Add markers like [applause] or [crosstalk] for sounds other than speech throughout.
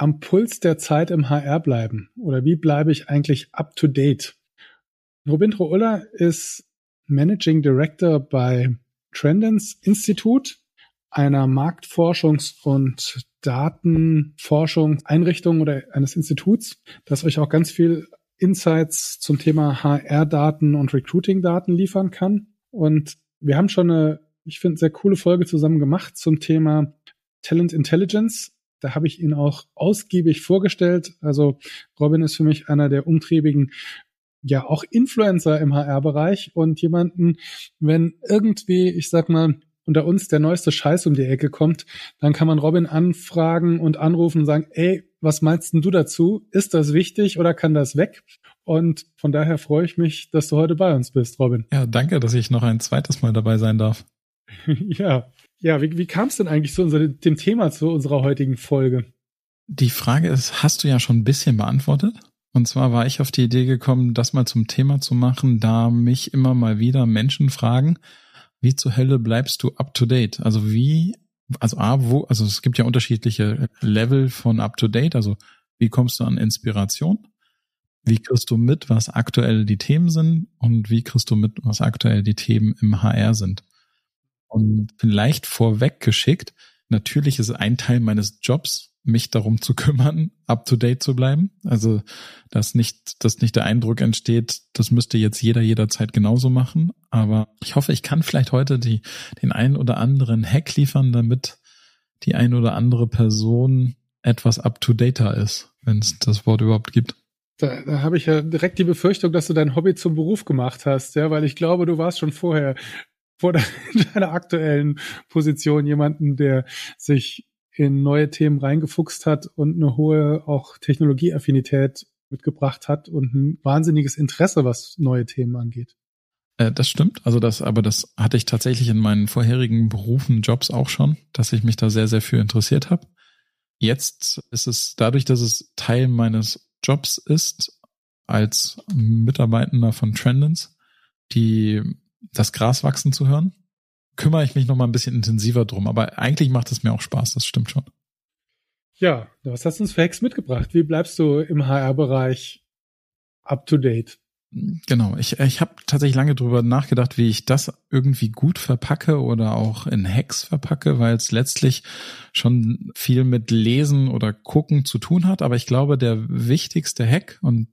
am Puls der Zeit im HR bleiben oder wie bleibe ich eigentlich up to date? Robintro Uller ist Managing Director bei Trendens Institut, einer Marktforschungs- und Datenforschungseinrichtung oder eines Instituts, das euch auch ganz viel Insights zum Thema HR-Daten und Recruiting-Daten liefern kann. Und wir haben schon eine, ich finde, sehr coole Folge zusammen gemacht zum Thema Talent Intelligence da habe ich ihn auch ausgiebig vorgestellt. Also Robin ist für mich einer der umtriebigen ja auch Influencer im HR-Bereich und jemanden, wenn irgendwie, ich sag mal, unter uns der neueste Scheiß um die Ecke kommt, dann kann man Robin anfragen und anrufen und sagen, ey, was meinst denn du dazu? Ist das wichtig oder kann das weg? Und von daher freue ich mich, dass du heute bei uns bist, Robin. Ja, danke, dass ich noch ein zweites Mal dabei sein darf. [laughs] ja, ja, wie, wie kam es denn eigentlich zu unser, dem Thema zu unserer heutigen Folge? Die Frage ist, hast du ja schon ein bisschen beantwortet. Und zwar war ich auf die Idee gekommen, das mal zum Thema zu machen, da mich immer mal wieder Menschen fragen, wie zur Hölle bleibst du up to date? Also wie, also A, wo, also es gibt ja unterschiedliche Level von up to date, also wie kommst du an Inspiration? Wie kriegst du mit, was aktuell die Themen sind? Und wie kriegst du mit, was aktuell die Themen im HR sind? Und vielleicht vorweggeschickt, natürlich ist ein Teil meines Jobs, mich darum zu [laughs] kümmern, up to date zu bleiben. Also, dass nicht, dass nicht der Eindruck entsteht, das müsste jetzt jeder jederzeit genauso machen. Aber ich hoffe, ich kann vielleicht heute die, den einen oder anderen Hack liefern, damit die ein oder andere Person etwas up to date ist, wenn es das Wort überhaupt gibt. Da, da habe ich ja direkt die Befürchtung, dass du dein Hobby zum Beruf gemacht hast, ja, weil ich glaube, du warst schon vorher vor [laughs] deiner aktuellen Position jemanden, der sich in neue Themen reingefuchst hat und eine hohe auch Technologieaffinität mitgebracht hat und ein wahnsinniges Interesse, was neue Themen angeht. Äh, das stimmt. Also das, aber das hatte ich tatsächlich in meinen vorherigen Berufen, Jobs auch schon, dass ich mich da sehr, sehr für interessiert habe. Jetzt ist es dadurch, dass es Teil meines Jobs ist, als Mitarbeitender von Trendens, die das Gras wachsen zu hören, kümmere ich mich noch mal ein bisschen intensiver drum. Aber eigentlich macht es mir auch Spaß, das stimmt schon. Ja, was hast du uns für Hacks mitgebracht? Wie bleibst du im HR-Bereich up to date? Genau, ich, ich habe tatsächlich lange drüber nachgedacht, wie ich das irgendwie gut verpacke oder auch in Hacks verpacke, weil es letztlich schon viel mit Lesen oder Gucken zu tun hat. Aber ich glaube, der wichtigste Hack, und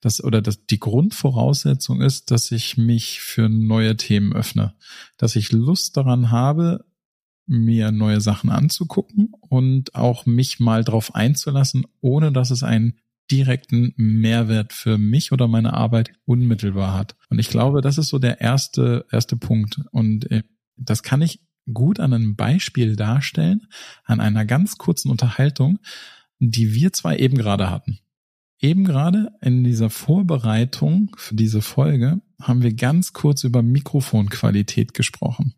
das oder das, die Grundvoraussetzung ist, dass ich mich für neue Themen öffne, dass ich Lust daran habe, mir neue Sachen anzugucken und auch mich mal drauf einzulassen, ohne dass es einen direkten Mehrwert für mich oder meine Arbeit unmittelbar hat. Und ich glaube, das ist so der erste, erste Punkt. Und äh, das kann ich gut an einem Beispiel darstellen, an einer ganz kurzen Unterhaltung, die wir zwei eben gerade hatten. Eben gerade in dieser Vorbereitung für diese Folge haben wir ganz kurz über Mikrofonqualität gesprochen.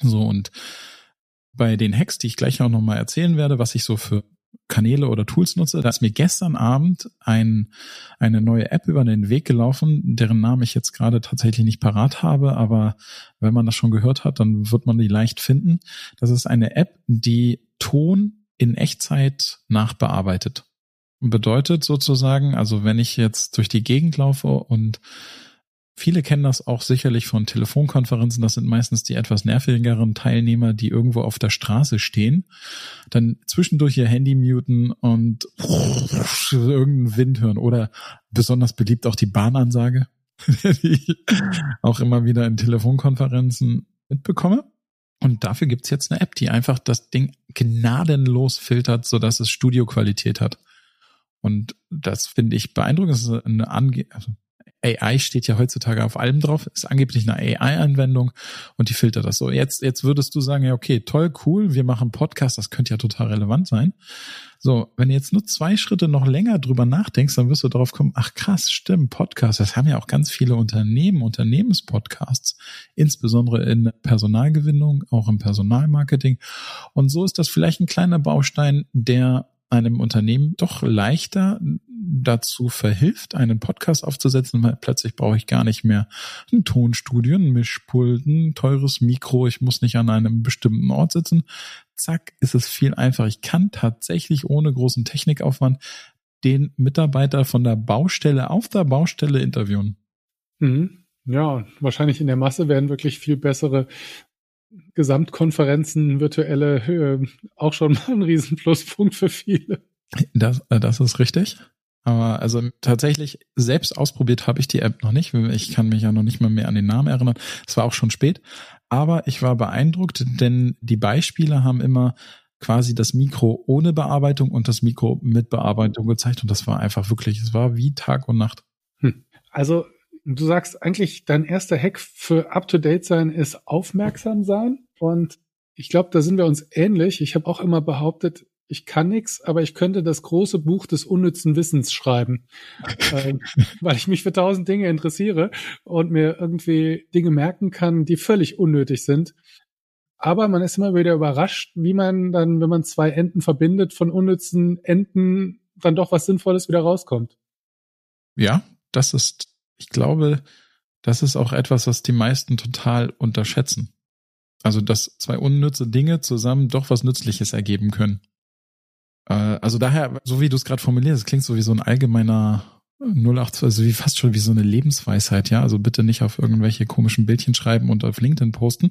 So und bei den Hacks, die ich gleich auch nochmal erzählen werde, was ich so für Kanäle oder Tools nutze, da ist mir gestern Abend ein, eine neue App über den Weg gelaufen, deren Namen ich jetzt gerade tatsächlich nicht parat habe, aber wenn man das schon gehört hat, dann wird man die leicht finden. Das ist eine App, die Ton in Echtzeit nachbearbeitet bedeutet sozusagen, also wenn ich jetzt durch die Gegend laufe und viele kennen das auch sicherlich von Telefonkonferenzen, das sind meistens die etwas nervigeren Teilnehmer, die irgendwo auf der Straße stehen, dann zwischendurch ihr Handy muten und [laughs] irgendeinen Wind hören oder besonders beliebt auch die Bahnansage, [laughs] die ich auch immer wieder in Telefonkonferenzen mitbekomme. Und dafür gibt's jetzt eine App, die einfach das Ding gnadenlos filtert, sodass es Studioqualität hat. Und das finde ich beeindruckend. Das ist eine Ange also AI steht ja heutzutage auf allem drauf, ist angeblich eine AI-Anwendung und die filtert das so. Jetzt, jetzt würdest du sagen, ja, okay, toll, cool, wir machen Podcast, das könnte ja total relevant sein. So, wenn du jetzt nur zwei Schritte noch länger drüber nachdenkst, dann wirst du darauf kommen, ach krass, stimmt, Podcast, das haben ja auch ganz viele Unternehmen, Unternehmenspodcasts, insbesondere in Personalgewinnung, auch im Personalmarketing. Und so ist das vielleicht ein kleiner Baustein, der einem Unternehmen doch leichter dazu verhilft, einen Podcast aufzusetzen, weil plötzlich brauche ich gar nicht mehr ein Tonstudio, ein Mischpult, ein teures Mikro, ich muss nicht an einem bestimmten Ort sitzen. Zack, ist es viel einfacher. Ich kann tatsächlich ohne großen Technikaufwand den Mitarbeiter von der Baustelle auf der Baustelle interviewen. Mhm. Ja, wahrscheinlich in der Masse werden wirklich viel bessere Gesamtkonferenzen, virtuelle, äh, auch schon mal ein Riesenpluspunkt für viele. Das, äh, das ist richtig. Aber also tatsächlich selbst ausprobiert habe ich die App noch nicht. Ich kann mich ja noch nicht mal mehr an den Namen erinnern. Es war auch schon spät. Aber ich war beeindruckt, denn die Beispiele haben immer quasi das Mikro ohne Bearbeitung und das Mikro mit Bearbeitung gezeigt. Und das war einfach wirklich, es war wie Tag und Nacht. Hm. Also du sagst eigentlich, dein erster Hack für Up-to-Date sein ist aufmerksam sein. Und ich glaube, da sind wir uns ähnlich. Ich habe auch immer behauptet, ich kann nichts, aber ich könnte das große Buch des unnützen Wissens schreiben, [laughs] äh, weil ich mich für tausend Dinge interessiere und mir irgendwie Dinge merken kann, die völlig unnötig sind. Aber man ist immer wieder überrascht, wie man dann, wenn man zwei Enden verbindet, von unnützen Enden dann doch was Sinnvolles wieder rauskommt. Ja, das ist ich glaube, das ist auch etwas, was die meisten total unterschätzen. Also, dass zwei unnütze Dinge zusammen doch was Nützliches ergeben können. Äh, also daher, so wie du es gerade formulierst, klingt so wie so ein allgemeiner 08, also wie fast schon wie so eine Lebensweisheit, ja. Also bitte nicht auf irgendwelche komischen Bildchen schreiben und auf LinkedIn posten.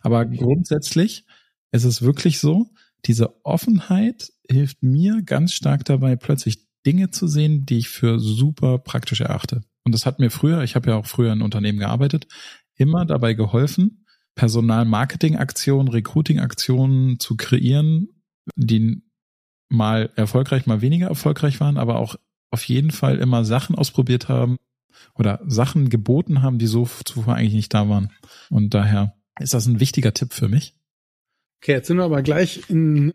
Aber grundsätzlich ist es wirklich so, diese Offenheit hilft mir ganz stark dabei, plötzlich Dinge zu sehen, die ich für super praktisch erachte. Und das hat mir früher, ich habe ja auch früher in Unternehmen gearbeitet, immer dabei geholfen, Personalmarketing-Aktionen, Recruiting-Aktionen zu kreieren, die mal erfolgreich, mal weniger erfolgreich waren, aber auch auf jeden Fall immer Sachen ausprobiert haben oder Sachen geboten haben, die so zuvor eigentlich nicht da waren. Und daher ist das ein wichtiger Tipp für mich. Okay, jetzt sind wir aber gleich in,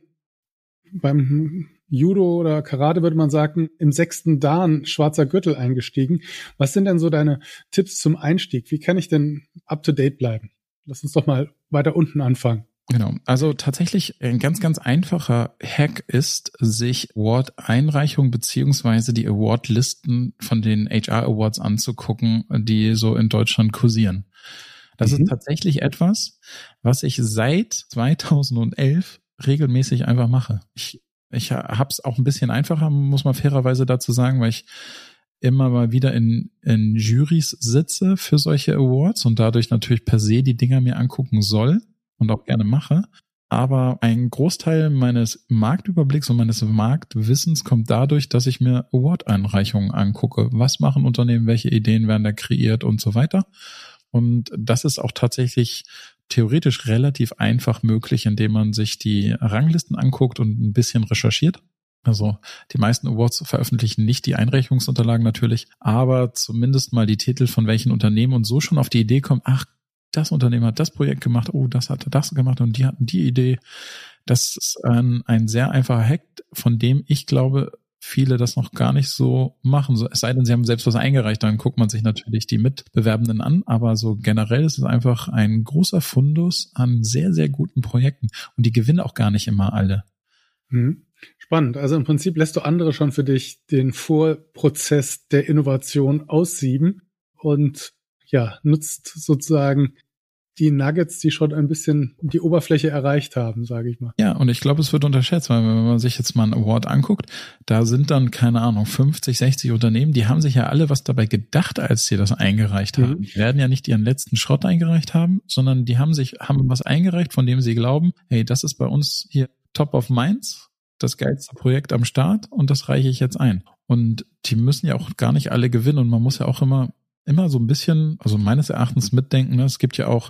beim Judo oder Karate würde man sagen, im sechsten Dan schwarzer Gürtel eingestiegen. Was sind denn so deine Tipps zum Einstieg? Wie kann ich denn up to date bleiben? Lass uns doch mal weiter unten anfangen. Genau. Also tatsächlich ein ganz, ganz einfacher Hack ist, sich Award-Einreichungen beziehungsweise die Award-Listen von den HR Awards anzugucken, die so in Deutschland kursieren. Das mhm. ist tatsächlich etwas, was ich seit 2011 regelmäßig einfach mache. Ich ich habe es auch ein bisschen einfacher, muss man fairerweise dazu sagen, weil ich immer mal wieder in, in Juries sitze für solche Awards und dadurch natürlich per se die Dinger mir angucken soll und auch gerne mache. Aber ein Großteil meines Marktüberblicks und meines Marktwissens kommt dadurch, dass ich mir Award-Einreichungen angucke. Was machen Unternehmen, welche Ideen werden da kreiert und so weiter. Und das ist auch tatsächlich theoretisch relativ einfach möglich, indem man sich die Ranglisten anguckt und ein bisschen recherchiert. Also die meisten Awards veröffentlichen nicht die Einreichungsunterlagen natürlich, aber zumindest mal die Titel von welchen Unternehmen und so schon auf die Idee kommt, ach, das Unternehmen hat das Projekt gemacht, oh, das hat das gemacht und die hatten die Idee. Das ist ein, ein sehr einfacher Hack, von dem ich glaube, viele das noch gar nicht so machen. es sei denn, sie haben selbst was eingereicht, dann guckt man sich natürlich die Mitbewerbenden an. Aber so generell ist es einfach ein großer Fundus an sehr, sehr guten Projekten. Und die gewinnen auch gar nicht immer alle. Mhm. Spannend. Also im Prinzip lässt du andere schon für dich den Vorprozess der Innovation aussieben und ja, nutzt sozusagen die Nuggets, die schon ein bisschen die Oberfläche erreicht haben, sage ich mal. Ja, und ich glaube, es wird unterschätzt, weil wenn man sich jetzt mal einen Award anguckt, da sind dann, keine Ahnung, 50, 60 Unternehmen, die haben sich ja alle was dabei gedacht, als sie das eingereicht haben. Mhm. Die werden ja nicht ihren letzten Schrott eingereicht haben, sondern die haben sich, haben was eingereicht, von dem sie glauben, hey, das ist bei uns hier top of minds, das geilste Projekt am Start und das reiche ich jetzt ein. Und die müssen ja auch gar nicht alle gewinnen und man muss ja auch immer immer so ein bisschen, also meines Erachtens mitdenken. Ne? Es gibt ja auch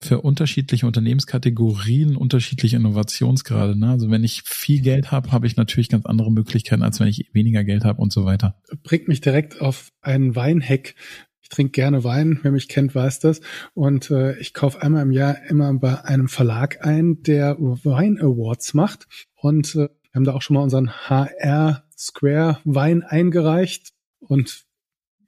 für unterschiedliche Unternehmenskategorien unterschiedliche Innovationsgrade. Ne? Also wenn ich viel Geld habe, habe ich natürlich ganz andere Möglichkeiten, als wenn ich weniger Geld habe und so weiter. Bringt mich direkt auf einen Weinhack. Ich trinke gerne Wein, wer mich kennt, weiß das. Und äh, ich kaufe einmal im Jahr immer bei einem Verlag ein, der Wein Awards macht. Und äh, wir haben da auch schon mal unseren HR Square Wein eingereicht und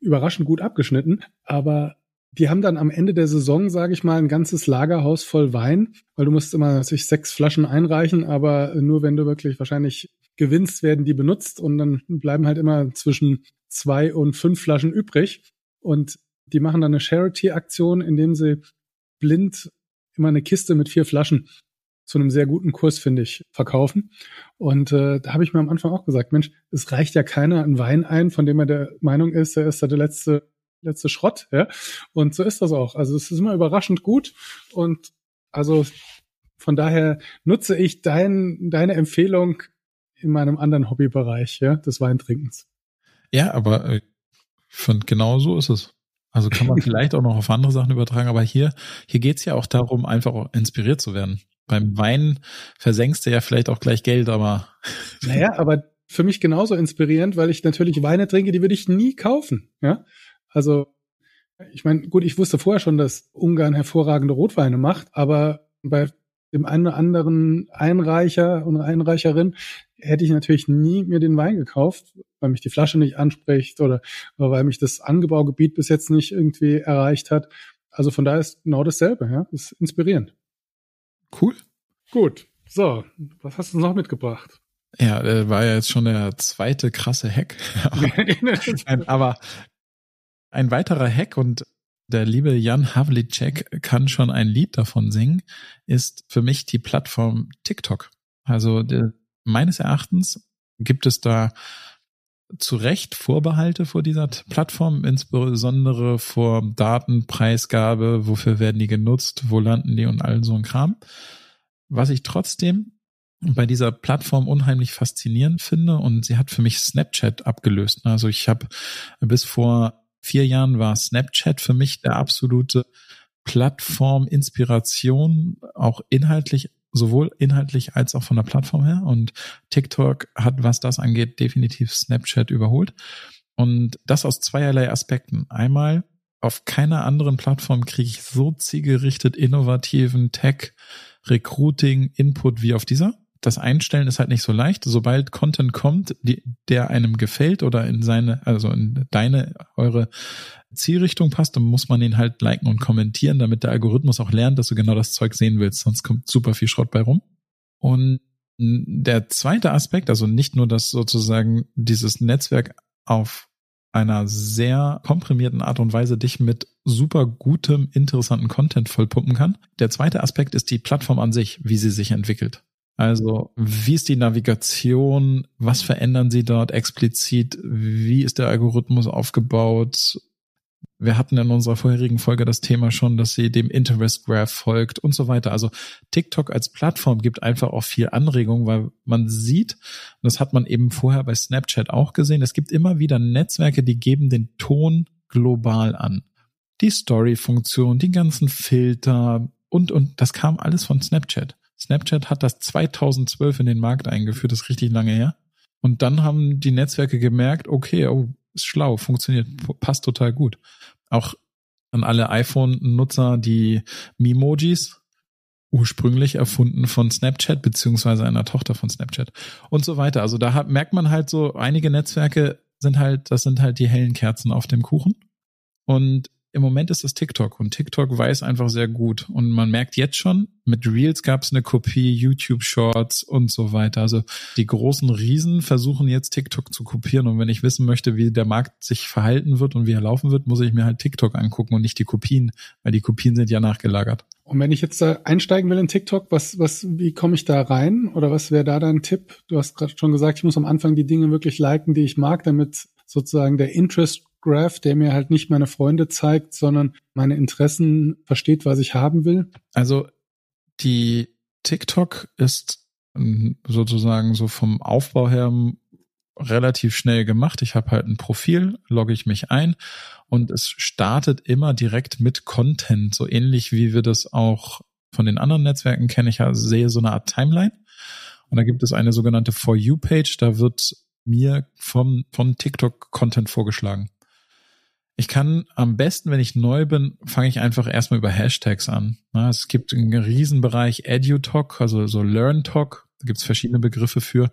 überraschend gut abgeschnitten. Aber die haben dann am Ende der Saison, sage ich mal, ein ganzes Lagerhaus voll Wein, weil du musst immer sich sechs Flaschen einreichen, aber nur wenn du wirklich wahrscheinlich gewinnst, werden die benutzt und dann bleiben halt immer zwischen zwei und fünf Flaschen übrig. Und die machen dann eine Charity-Aktion, indem sie blind immer eine Kiste mit vier Flaschen zu einem sehr guten Kurs, finde ich, verkaufen. Und äh, da habe ich mir am Anfang auch gesagt, Mensch, es reicht ja keiner einen Wein ein, von dem er der Meinung ist, er ist da der letzte letzte Schrott, ja. Und so ist das auch. Also es ist immer überraschend gut und also von daher nutze ich dein, deine Empfehlung in meinem anderen Hobbybereich, ja, des Weintrinkens. Ja, aber äh, von genau so ist es. Also kann man [laughs] vielleicht auch noch auf andere Sachen übertragen, aber hier, hier geht's ja auch darum, einfach auch inspiriert zu werden. Beim Wein versenkst du ja vielleicht auch gleich Geld, aber. [laughs] Naja, aber für mich genauso inspirierend, weil ich natürlich Weine trinke, die würde ich nie kaufen. Ja, also ich meine, gut, ich wusste vorher schon, dass Ungarn hervorragende Rotweine macht, aber bei dem einen oder anderen Einreicher und Einreicherin hätte ich natürlich nie mir den Wein gekauft, weil mich die Flasche nicht anspricht oder, oder weil mich das Angebaugebiet bis jetzt nicht irgendwie erreicht hat. Also von daher ist genau dasselbe, ja. Das ist inspirierend. Cool. Gut. So, was hast du noch mitgebracht? Ja, äh, war ja jetzt schon der zweite krasse Hack. [laughs] [laughs] aber ein weiterer Hack und der liebe Jan Havlicek kann schon ein Lied davon singen, ist für mich die Plattform TikTok. Also de, meines Erachtens gibt es da zu Recht Vorbehalte vor dieser Plattform, insbesondere vor Datenpreisgabe, wofür werden die genutzt, wo landen die und all so ein Kram. Was ich trotzdem bei dieser Plattform unheimlich faszinierend finde und sie hat für mich Snapchat abgelöst. Also ich habe bis vor vier Jahren war Snapchat für mich der absolute Plattform Inspiration, auch inhaltlich, sowohl inhaltlich als auch von der Plattform her. Und TikTok hat, was das angeht, definitiv Snapchat überholt. Und das aus zweierlei Aspekten. Einmal, auf keiner anderen Plattform kriege ich so zielgerichtet innovativen Tech, Recruiting, Input wie auf dieser das Einstellen ist halt nicht so leicht. Sobald Content kommt, die, der einem gefällt oder in seine, also in deine, eure Zielrichtung passt, dann muss man ihn halt liken und kommentieren, damit der Algorithmus auch lernt, dass du genau das Zeug sehen willst. Sonst kommt super viel Schrott bei rum. Und der zweite Aspekt, also nicht nur, dass sozusagen dieses Netzwerk auf einer sehr komprimierten Art und Weise dich mit super gutem, interessanten Content vollpumpen kann. Der zweite Aspekt ist die Plattform an sich, wie sie sich entwickelt. Also, wie ist die Navigation? Was verändern Sie dort explizit? Wie ist der Algorithmus aufgebaut? Wir hatten in unserer vorherigen Folge das Thema schon, dass sie dem Interest Graph folgt und so weiter. Also TikTok als Plattform gibt einfach auch viel Anregung, weil man sieht, und das hat man eben vorher bei Snapchat auch gesehen, es gibt immer wieder Netzwerke, die geben den Ton global an. Die Story-Funktion, die ganzen Filter und, und das kam alles von Snapchat. Snapchat hat das 2012 in den Markt eingeführt, das ist richtig lange her. Und dann haben die Netzwerke gemerkt, okay, oh, ist schlau, funktioniert, passt total gut. Auch an alle iPhone-Nutzer die Memojis, ursprünglich erfunden von Snapchat beziehungsweise einer Tochter von Snapchat und so weiter. Also da hat, merkt man halt so, einige Netzwerke sind halt, das sind halt die hellen Kerzen auf dem Kuchen. Und im Moment ist es TikTok und TikTok weiß einfach sehr gut. Und man merkt jetzt schon, mit Reels gab es eine Kopie, YouTube Shorts und so weiter. Also die großen Riesen versuchen jetzt TikTok zu kopieren. Und wenn ich wissen möchte, wie der Markt sich verhalten wird und wie er laufen wird, muss ich mir halt TikTok angucken und nicht die Kopien, weil die Kopien sind ja nachgelagert. Und wenn ich jetzt da einsteigen will in TikTok, was, was, wie komme ich da rein? Oder was wäre da dein Tipp? Du hast gerade schon gesagt, ich muss am Anfang die Dinge wirklich liken, die ich mag, damit sozusagen der Interest Graph, der mir halt nicht meine Freunde zeigt, sondern meine Interessen versteht, was ich haben will? Also die TikTok ist ähm, sozusagen so vom Aufbau her relativ schnell gemacht. Ich habe halt ein Profil, logge ich mich ein und es startet immer direkt mit Content, so ähnlich wie wir das auch von den anderen Netzwerken kennen. Ich sehe so eine Art Timeline und da gibt es eine sogenannte For You Page, da wird mir vom, von TikTok Content vorgeschlagen. Ich kann am besten, wenn ich neu bin, fange ich einfach erstmal über Hashtags an. Es gibt einen Riesenbereich EduTalk, also so LearnTalk, da gibt es verschiedene Begriffe für,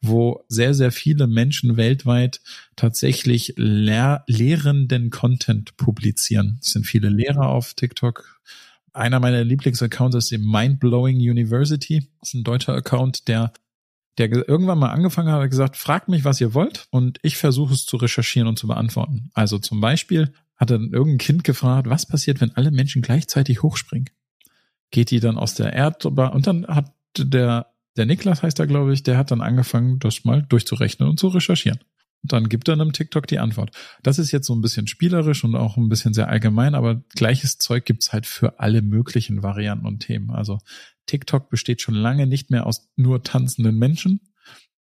wo sehr, sehr viele Menschen weltweit tatsächlich lehr lehrenden Content publizieren. Es sind viele Lehrer auf TikTok. Einer meiner Lieblingsaccounts ist die Mindblowing University. Das ist ein deutscher Account, der der irgendwann mal angefangen hat, hat gesagt, fragt mich, was ihr wollt und ich versuche es zu recherchieren und zu beantworten. Also zum Beispiel hat dann irgendein Kind gefragt, was passiert, wenn alle Menschen gleichzeitig hochspringen? Geht die dann aus der Erdbahn und dann hat der, der Niklas heißt er, glaube ich, der hat dann angefangen, das mal durchzurechnen und zu recherchieren. Dann gibt er einem TikTok die Antwort. Das ist jetzt so ein bisschen spielerisch und auch ein bisschen sehr allgemein, aber gleiches Zeug gibt's halt für alle möglichen Varianten und Themen. Also TikTok besteht schon lange nicht mehr aus nur tanzenden Menschen,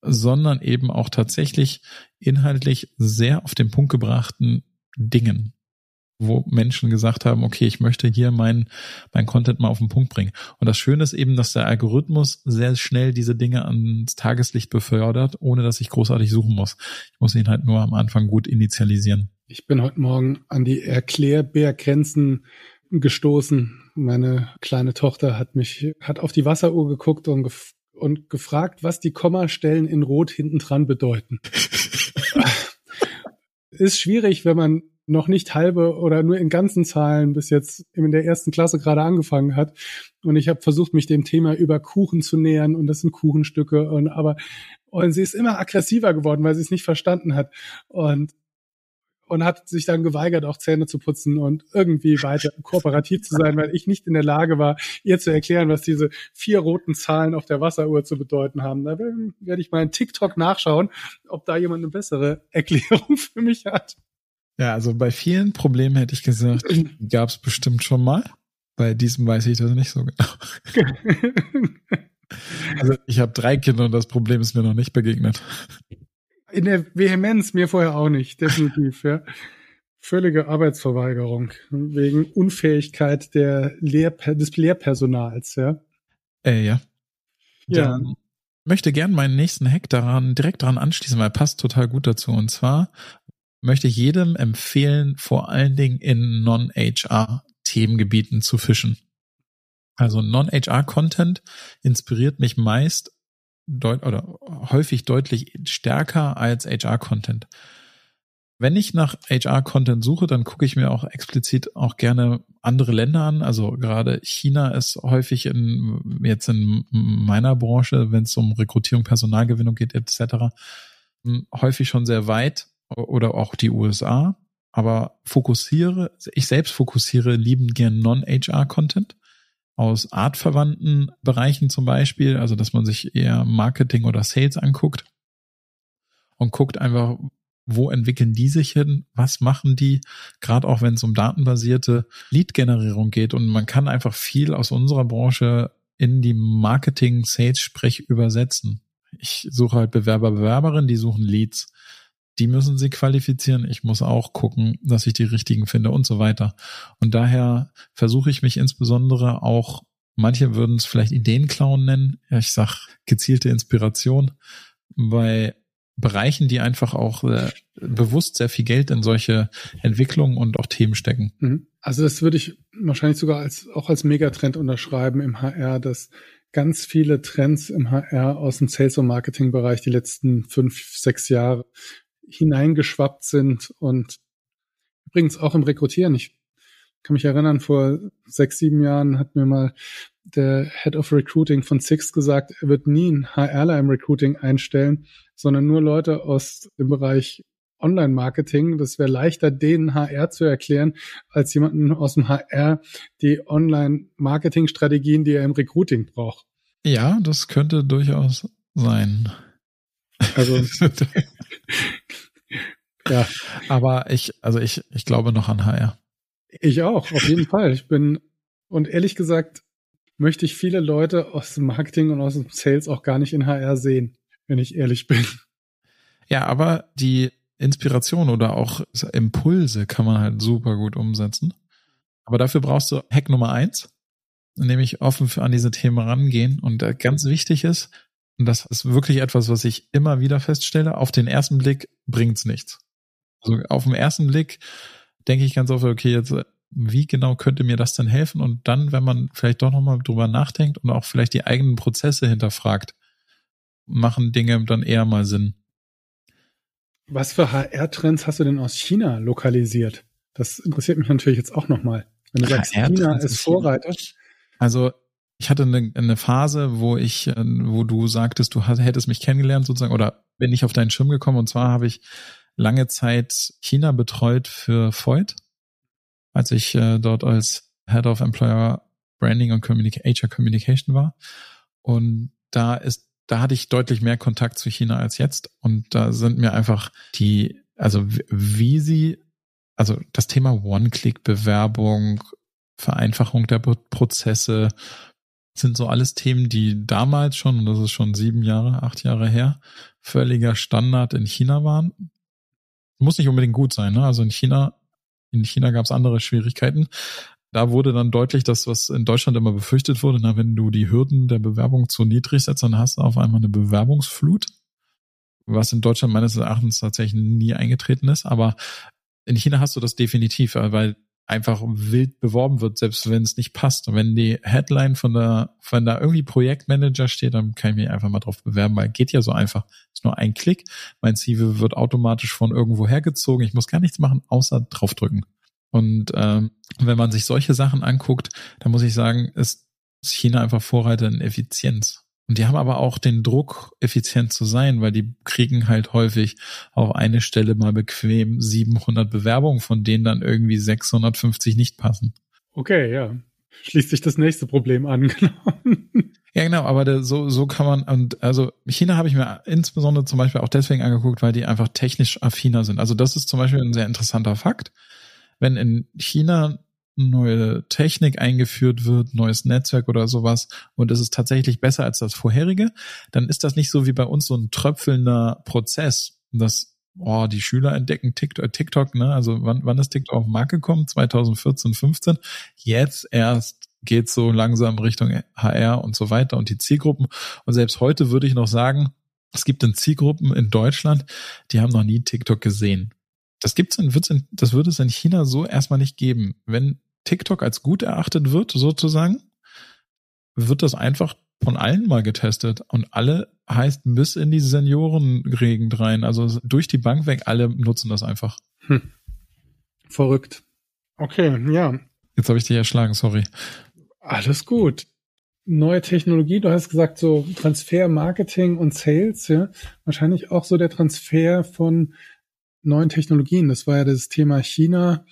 sondern eben auch tatsächlich inhaltlich sehr auf den Punkt gebrachten Dingen, wo Menschen gesagt haben, okay, ich möchte hier mein, mein Content mal auf den Punkt bringen. Und das Schöne ist eben, dass der Algorithmus sehr schnell diese Dinge ans Tageslicht befördert, ohne dass ich großartig suchen muss. Ich muss ihn halt nur am Anfang gut initialisieren. Ich bin heute Morgen an die Erklärbärgrenzen gestoßen. Meine kleine Tochter hat mich, hat auf die Wasseruhr geguckt und, gef und gefragt, was die Kommastellen in Rot hinten dran bedeuten. [laughs] Ist schwierig, wenn man noch nicht halbe oder nur in ganzen Zahlen bis jetzt in der ersten Klasse gerade angefangen hat. Und ich habe versucht, mich dem Thema über Kuchen zu nähern und das sind Kuchenstücke und aber und sie ist immer aggressiver geworden, weil sie es nicht verstanden hat. Und und hat sich dann geweigert, auch Zähne zu putzen und irgendwie weiter kooperativ zu sein, weil ich nicht in der Lage war, ihr zu erklären, was diese vier roten Zahlen auf der Wasseruhr zu bedeuten haben. Da werde ich mal in TikTok nachschauen, ob da jemand eine bessere Erklärung [laughs] für mich hat. Ja, also bei vielen Problemen hätte ich gesagt, gab es bestimmt schon mal. Bei diesem weiß ich das nicht so genau. [laughs] also ich habe drei Kinder und das Problem ist mir noch nicht begegnet in der Vehemenz mir vorher auch nicht, definitiv, ja. Völlige Arbeitsverweigerung wegen Unfähigkeit der Lehr des Lehrpersonals, ja. Äh, ja. Ja. Dann möchte gern meinen nächsten Hack daran, direkt daran anschließen, weil er passt total gut dazu. Und zwar möchte ich jedem empfehlen, vor allen Dingen in Non-HR-Themengebieten zu fischen. Also Non-HR-Content inspiriert mich meist deut oder häufig deutlich stärker als HR-Content. Wenn ich nach HR-Content suche, dann gucke ich mir auch explizit auch gerne andere Länder an. Also gerade China ist häufig in, jetzt in meiner Branche, wenn es um Rekrutierung, Personalgewinnung geht etc., häufig schon sehr weit oder auch die USA. Aber fokussiere, ich selbst fokussiere lieben gern Non-HR-Content aus artverwandten Bereichen zum Beispiel, also dass man sich eher Marketing oder Sales anguckt und guckt einfach, wo entwickeln die sich hin, was machen die, gerade auch wenn es um datenbasierte Lead-Generierung geht und man kann einfach viel aus unserer Branche in die Marketing-Sales-Sprech übersetzen. Ich suche halt Bewerber, Bewerberinnen, die suchen Leads die müssen sie qualifizieren. Ich muss auch gucken, dass ich die richtigen finde und so weiter. Und daher versuche ich mich insbesondere auch, manche würden es vielleicht Ideenklauen nennen. Ich sag gezielte Inspiration bei Bereichen, die einfach auch äh, bewusst sehr viel Geld in solche Entwicklungen und auch Themen stecken. Mhm. Also das würde ich wahrscheinlich sogar als, auch als Megatrend unterschreiben im HR, dass ganz viele Trends im HR aus dem Sales- und Marketing-Bereich die letzten fünf, sechs Jahre hineingeschwappt sind und übrigens auch im Rekrutieren. Ich kann mich erinnern, vor sechs, sieben Jahren hat mir mal der Head of Recruiting von Six gesagt, er wird nie einen HRler im Recruiting einstellen, sondern nur Leute aus dem Bereich Online-Marketing. Das wäre leichter, denen HR zu erklären, als jemanden aus dem HR die Online-Marketing-Strategien, die er im Recruiting braucht. Ja, das könnte durchaus sein. Also [laughs] ja. Aber ich, also ich, ich glaube noch an HR. Ich auch, auf jeden Fall. Ich bin, und ehrlich gesagt, möchte ich viele Leute aus dem Marketing und aus dem Sales auch gar nicht in HR sehen, wenn ich ehrlich bin. Ja, aber die Inspiration oder auch Impulse kann man halt super gut umsetzen. Aber dafür brauchst du Hack Nummer eins, nämlich offen für an diese Themen rangehen. Und ganz wichtig ist, und das ist wirklich etwas, was ich immer wieder feststelle, auf den ersten Blick bringt's nichts. Also auf den ersten Blick denke ich ganz oft, okay, jetzt wie genau könnte mir das denn helfen? Und dann, wenn man vielleicht doch nochmal drüber nachdenkt und auch vielleicht die eigenen Prozesse hinterfragt, machen Dinge dann eher mal Sinn. Was für HR-Trends hast du denn aus China lokalisiert? Das interessiert mich natürlich jetzt auch nochmal. Wenn du sagst, China ist Vorreiter. Also ich hatte eine, eine Phase, wo ich, äh, wo du sagtest, du hättest mich kennengelernt sozusagen oder bin ich auf deinen Schirm gekommen und zwar habe ich lange Zeit China betreut für Voigt, als ich äh, dort als Head of Employer Branding und Communica HR Communication war und da ist da hatte ich deutlich mehr Kontakt zu China als jetzt und da sind mir einfach die also wie sie also das Thema One-Click-Bewerbung, Vereinfachung der Prozesse sind so alles Themen, die damals schon, und das ist schon sieben Jahre, acht Jahre her, völliger Standard in China waren. Muss nicht unbedingt gut sein, ne? Also in China, in China gab es andere Schwierigkeiten. Da wurde dann deutlich, dass was in Deutschland immer befürchtet wurde, na, wenn du die Hürden der Bewerbung zu niedrig setzt, dann hast du auf einmal eine Bewerbungsflut was in Deutschland meines Erachtens tatsächlich nie eingetreten ist. Aber in China hast du das definitiv, äh, weil einfach wild beworben wird, selbst wenn es nicht passt. Und wenn die Headline von der, von da irgendwie Projektmanager steht, dann kann ich mich einfach mal drauf bewerben, weil geht ja so einfach. Ist nur ein Klick. Mein CV wird automatisch von irgendwo hergezogen. Ich muss gar nichts machen, außer draufdrücken. Und ähm, wenn man sich solche Sachen anguckt, dann muss ich sagen, ist China einfach Vorreiter in Effizienz. Und die haben aber auch den Druck, effizient zu sein, weil die kriegen halt häufig auf eine Stelle mal bequem 700 Bewerbungen, von denen dann irgendwie 650 nicht passen. Okay, ja. Schließt sich das nächste Problem an, [laughs] genau. Ja, genau, aber der, so, so kann man, und also China habe ich mir insbesondere zum Beispiel auch deswegen angeguckt, weil die einfach technisch affiner sind. Also das ist zum Beispiel ein sehr interessanter Fakt. Wenn in China neue Technik eingeführt wird, neues Netzwerk oder sowas und es ist tatsächlich besser als das vorherige, dann ist das nicht so wie bei uns so ein tröpfelnder Prozess, dass oh, die Schüler entdecken TikTok, TikTok ne? Also wann, wann ist TikTok auf den Markt gekommen? 2014, 15. Jetzt erst geht so langsam Richtung HR und so weiter und die Zielgruppen. Und selbst heute würde ich noch sagen, es gibt in Zielgruppen in Deutschland, die haben noch nie TikTok gesehen. Das gibt's in, wird's in, das würde es in China so erstmal nicht geben. Wenn TikTok als gut erachtet wird, sozusagen, wird das einfach von allen mal getestet und alle heißt bis in die Seniorenregend rein. Also durch die Bank weg, alle nutzen das einfach. Hm. Verrückt. Okay, ja. Jetzt habe ich dich erschlagen, sorry. Alles gut. Neue Technologie, du hast gesagt, so Transfer, Marketing und Sales, ja. Wahrscheinlich auch so der Transfer von neuen Technologien. Das war ja das Thema China,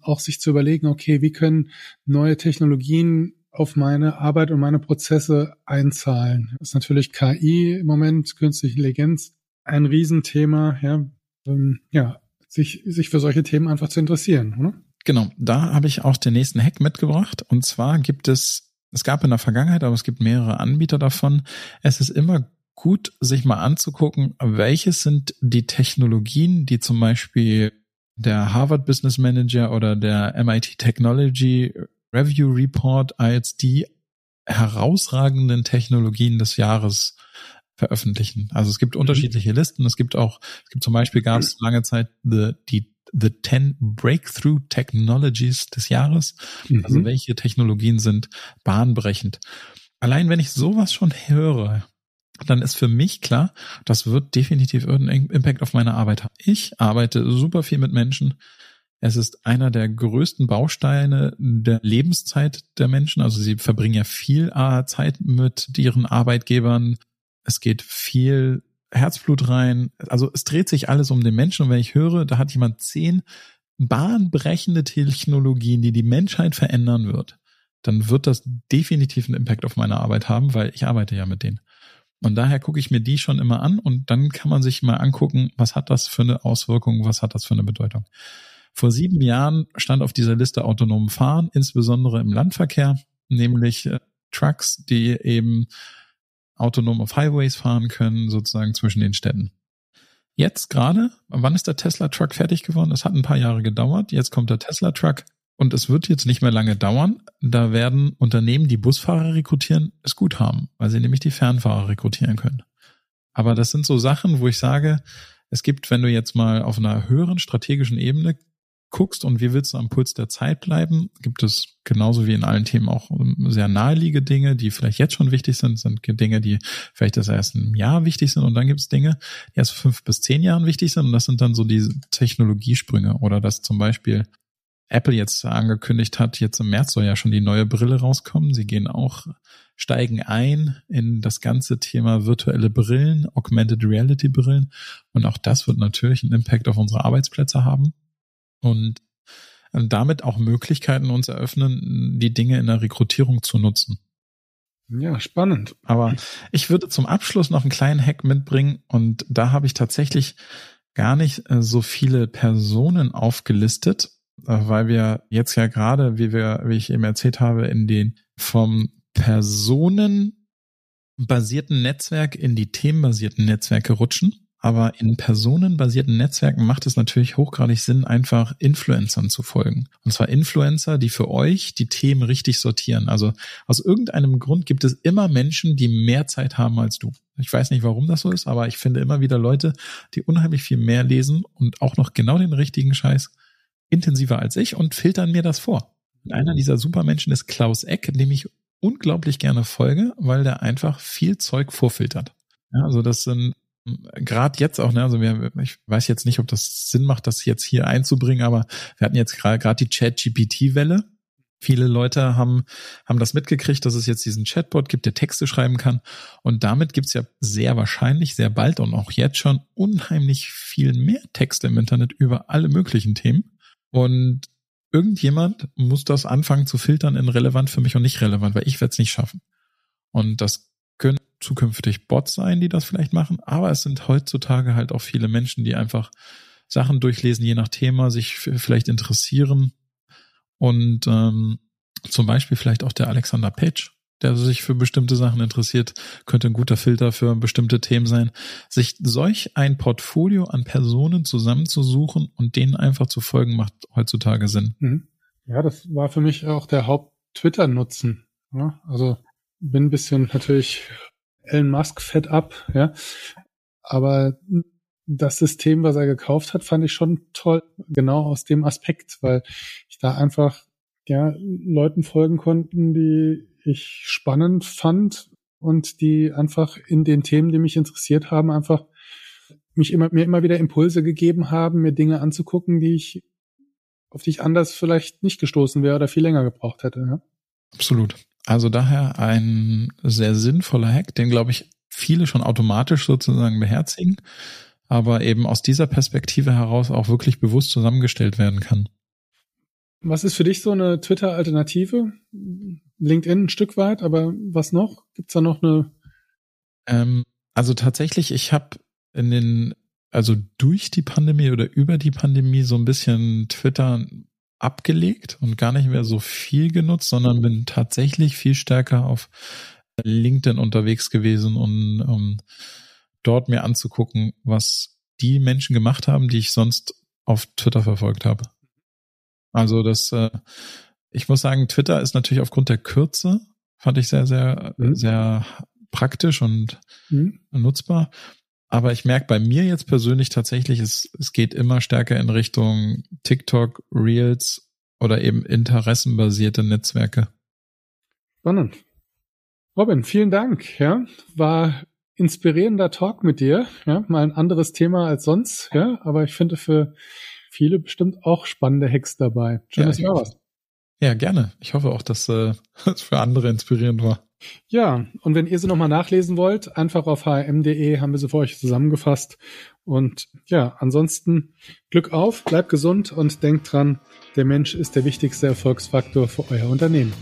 auch sich zu überlegen, okay, wie können neue Technologien auf meine Arbeit und meine Prozesse einzahlen. Das ist natürlich KI im Moment, künstliche Intelligenz, ein Riesenthema, ja, ähm, ja, sich, sich für solche Themen einfach zu interessieren, oder? Genau, da habe ich auch den nächsten Hack mitgebracht. Und zwar gibt es, es gab in der Vergangenheit, aber es gibt mehrere Anbieter davon. Es ist immer gut, sich mal anzugucken, welches sind die Technologien, die zum Beispiel der Harvard Business Manager oder der MIT Technology Review Report als die herausragenden Technologien des Jahres veröffentlichen. Also es gibt mhm. unterschiedliche Listen. Es gibt auch, es gibt zum Beispiel gab es lange Zeit the, die The 10 Breakthrough Technologies des Jahres. Mhm. Also welche Technologien sind bahnbrechend. Allein wenn ich sowas schon höre, dann ist für mich klar, das wird definitiv irgendeinen Impact auf meine Arbeit haben. Ich arbeite super viel mit Menschen. Es ist einer der größten Bausteine der Lebenszeit der Menschen. Also sie verbringen ja viel Zeit mit ihren Arbeitgebern. Es geht viel Herzblut rein. Also es dreht sich alles um den Menschen. Und wenn ich höre, da hat jemand zehn bahnbrechende Technologien, die die Menschheit verändern wird, dann wird das definitiv einen Impact auf meine Arbeit haben, weil ich arbeite ja mit denen. Und daher gucke ich mir die schon immer an und dann kann man sich mal angucken, was hat das für eine Auswirkung, was hat das für eine Bedeutung. Vor sieben Jahren stand auf dieser Liste autonomen Fahren, insbesondere im Landverkehr, nämlich äh, Trucks, die eben autonom auf Highways fahren können, sozusagen zwischen den Städten. jetzt gerade, wann ist der Tesla Truck fertig geworden? Es hat ein paar Jahre gedauert. Jetzt kommt der Tesla Truck und es wird jetzt nicht mehr lange dauern. Da werden Unternehmen, die Busfahrer rekrutieren, es gut haben, weil sie nämlich die Fernfahrer rekrutieren können. Aber das sind so Sachen, wo ich sage, es gibt, wenn du jetzt mal auf einer höheren strategischen Ebene guckst und wie willst du am Puls der Zeit bleiben, gibt es genauso wie in allen Themen auch sehr naheliegende Dinge, die vielleicht jetzt schon wichtig sind, sind Dinge, die vielleicht das erst ein Jahr wichtig sind und dann gibt es Dinge, die erst fünf bis zehn Jahren wichtig sind und das sind dann so diese Technologiesprünge oder dass zum Beispiel Apple jetzt angekündigt hat, jetzt im März soll ja schon die neue Brille rauskommen. Sie gehen auch, steigen ein in das ganze Thema virtuelle Brillen, Augmented Reality Brillen. Und auch das wird natürlich einen Impact auf unsere Arbeitsplätze haben und damit auch Möglichkeiten uns eröffnen, die Dinge in der Rekrutierung zu nutzen. Ja, spannend. Aber ich würde zum Abschluss noch einen kleinen Hack mitbringen und da habe ich tatsächlich gar nicht äh, so viele Personen aufgelistet, weil wir jetzt ja gerade, wie wir, wie ich eben erzählt habe, in den vom personenbasierten Netzwerk in die themenbasierten Netzwerke rutschen. Aber in personenbasierten Netzwerken macht es natürlich hochgradig Sinn, einfach Influencern zu folgen. Und zwar Influencer, die für euch die Themen richtig sortieren. Also aus irgendeinem Grund gibt es immer Menschen, die mehr Zeit haben als du. Ich weiß nicht, warum das so ist, aber ich finde immer wieder Leute, die unheimlich viel mehr lesen und auch noch genau den richtigen Scheiß intensiver als ich und filtern mir das vor. Und einer dieser Supermenschen ist Klaus Eck, dem ich unglaublich gerne folge, weil der einfach viel Zeug vorfiltert. Ja, also das sind gerade jetzt auch, ne, also wir, ich weiß jetzt nicht, ob das Sinn macht, das jetzt hier einzubringen, aber wir hatten jetzt gerade die Chat-GPT-Welle. Viele Leute haben, haben das mitgekriegt, dass es jetzt diesen Chatbot gibt, der Texte schreiben kann. Und damit gibt's ja sehr wahrscheinlich, sehr bald und auch jetzt schon unheimlich viel mehr Texte im Internet über alle möglichen Themen. Und irgendjemand muss das anfangen zu filtern in relevant für mich und nicht relevant, weil ich werde es nicht schaffen. Und das können zukünftig Bots sein, die das vielleicht machen, aber es sind heutzutage halt auch viele Menschen, die einfach Sachen durchlesen, je nach Thema, sich vielleicht interessieren und ähm, zum Beispiel vielleicht auch der Alexander Page, der sich für bestimmte Sachen interessiert, könnte ein guter Filter für bestimmte Themen sein. Sich solch ein Portfolio an Personen zusammenzusuchen und denen einfach zu folgen, macht heutzutage Sinn. Mhm. Ja, das war für mich auch der Haupt-Twitter-Nutzen. Ja, also bin ein bisschen natürlich Elon Musk fett ab, ja. Aber das System, was er gekauft hat, fand ich schon toll, genau aus dem Aspekt, weil ich da einfach ja Leuten folgen konnten, die ich spannend fand und die einfach in den Themen, die mich interessiert haben, einfach mich immer mir immer wieder Impulse gegeben haben, mir Dinge anzugucken, die ich auf die ich anders vielleicht nicht gestoßen wäre oder viel länger gebraucht hätte. Ja? Absolut. Also daher ein sehr sinnvoller Hack, den glaube ich viele schon automatisch sozusagen beherzigen, aber eben aus dieser Perspektive heraus auch wirklich bewusst zusammengestellt werden kann. Was ist für dich so eine Twitter-Alternative? LinkedIn ein Stück weit, aber was noch? Gibt's da noch eine? Ähm, also tatsächlich, ich habe in den, also durch die Pandemie oder über die Pandemie so ein bisschen Twitter abgelegt und gar nicht mehr so viel genutzt, sondern bin tatsächlich viel stärker auf LinkedIn unterwegs gewesen, um, um dort mir anzugucken, was die Menschen gemacht haben, die ich sonst auf Twitter verfolgt habe. Also das, äh, ich muss sagen, Twitter ist natürlich aufgrund der Kürze, fand ich sehr, sehr, mhm. sehr praktisch und mhm. nutzbar. Aber ich merke bei mir jetzt persönlich tatsächlich, es, es geht immer stärker in Richtung TikTok, Reels oder eben interessenbasierte Netzwerke. Spannend. Robin, vielen Dank. Ja, war inspirierender Talk mit dir. Ja, mal ein anderes Thema als sonst. Ja, aber ich finde für viele bestimmt auch spannende Hacks dabei. Schön, ja, dass du da warst. Ja, gerne. Ich hoffe auch, dass äh, [laughs] es für andere inspirierend war. Ja, und wenn ihr sie nochmal nachlesen wollt, einfach auf hm.de haben wir sie für euch zusammengefasst. Und ja, ansonsten Glück auf, bleibt gesund und denkt dran, der Mensch ist der wichtigste Erfolgsfaktor für euer Unternehmen.